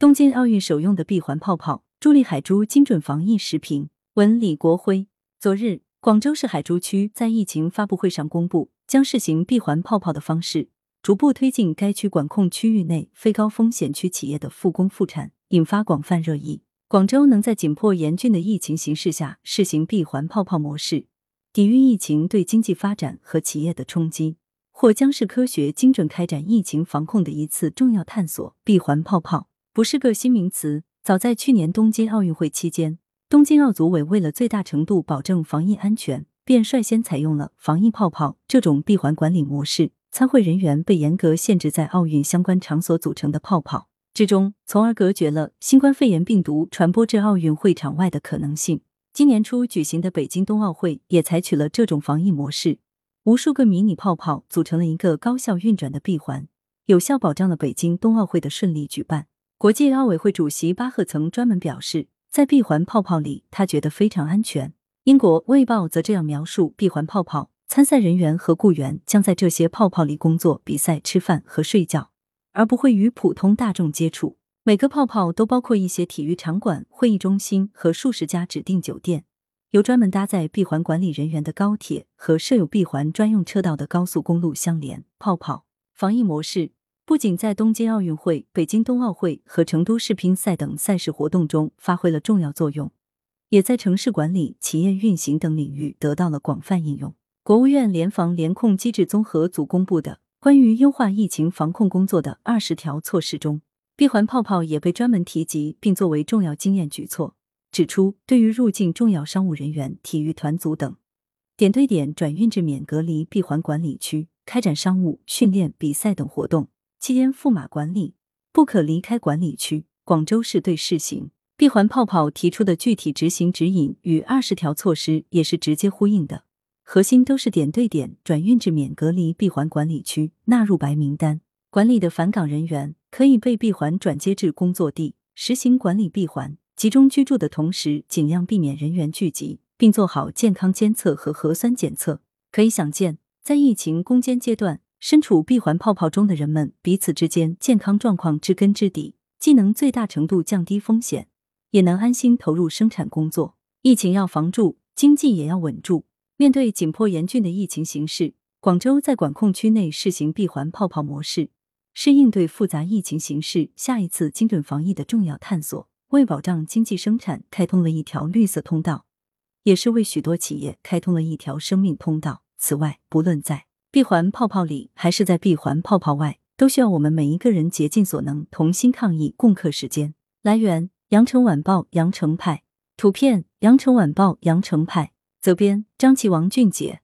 东京奥运首用的闭环泡泡，助力海珠精准防疫视频。文李国辉，昨日，广州市海珠区在疫情发布会上公布，将试行闭环泡泡的方式，逐步推进该区管控区域内非高风险区企业的复工复产，引发广泛热议。广州能在紧迫严峻的疫情形势下试行闭环泡泡模式，抵御疫情对经济发展和企业的冲击，或将是科学精准开展疫情防控的一次重要探索。闭环泡泡。不是个新名词，早在去年东京奥运会期间，东京奥组委为了最大程度保证防疫安全，便率先采用了防疫泡泡这种闭环管理模式。参会人员被严格限制在奥运相关场所组成的泡泡之中，从而隔绝了新冠肺炎病毒传播至奥运会场外的可能性。今年初举行的北京冬奥会也采取了这种防疫模式，无数个迷你泡泡组成了一个高效运转的闭环，有效保障了北京冬奥会的顺利举办。国际奥委会主席巴赫曾专门表示，在闭环泡泡里，他觉得非常安全。英国《卫报》则这样描述闭环泡泡：参赛人员和雇员将在这些泡泡里工作、比赛、吃饭和睡觉，而不会与普通大众接触。每个泡泡都包括一些体育场馆、会议中心和数十家指定酒店，由专门搭载闭环管理人员的高铁和设有闭环专用车道的高速公路相连。泡泡防疫模式。不仅在东京奥运会、北京冬奥会和成都世乒赛等赛事活动中发挥了重要作用，也在城市管理、企业运行等领域得到了广泛应用。国务院联防联控机制综合组公布的关于优化疫情防控工作的二十条措施中，闭环泡泡也被专门提及，并作为重要经验举措，指出对于入境重要商务人员、体育团组等，点对点转运至免隔离闭环管理区，开展商务、训练、比赛等活动。期间驸马管理，不可离开管理区。广州市对试行闭环泡泡提出的具体执行指引与二十条措施也是直接呼应的，核心都是点对点转运至免隔离闭环管理区，纳入白名单。管理的返岗人员可以被闭环转接至工作地，实行管理闭环。集中居住的同时，尽量避免人员聚集，并做好健康监测和核酸检测。可以想见，在疫情攻坚阶段。身处闭环泡泡中的人们，彼此之间健康状况知根知底，既能最大程度降低风险，也能安心投入生产工作。疫情要防住，经济也要稳住。面对紧迫严峻的疫情形势，广州在管控区内试行闭环泡泡模式，是应对复杂疫情形势下一次精准防疫的重要探索，为保障经济生产开通了一条绿色通道，也是为许多企业开通了一条生命通道。此外，不论在闭环泡泡里，还是在闭环泡泡外，都需要我们每一个人竭尽所能，同心抗疫，共克时间。来源：羊城晚报羊城派，图片：羊城晚报羊城派，责编：张琪、王俊杰。